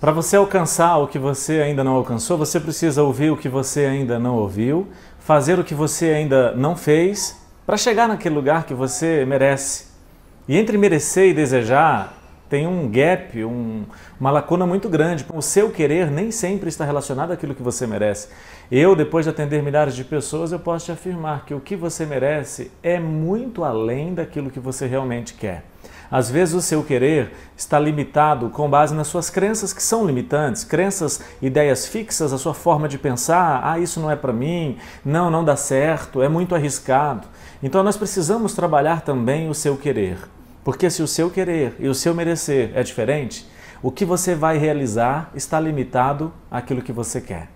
Para você alcançar o que você ainda não alcançou, você precisa ouvir o que você ainda não ouviu, fazer o que você ainda não fez, para chegar naquele lugar que você merece. E entre merecer e desejar tem um gap, um, uma lacuna muito grande. O seu querer nem sempre está relacionado àquilo que você merece. Eu, depois de atender milhares de pessoas, eu posso te afirmar que o que você merece é muito além daquilo que você realmente quer. Às vezes o seu querer está limitado com base nas suas crenças que são limitantes, crenças, ideias fixas, a sua forma de pensar, ah, isso não é para mim, não, não dá certo, é muito arriscado. Então nós precisamos trabalhar também o seu querer. Porque se o seu querer e o seu merecer é diferente, o que você vai realizar está limitado àquilo que você quer.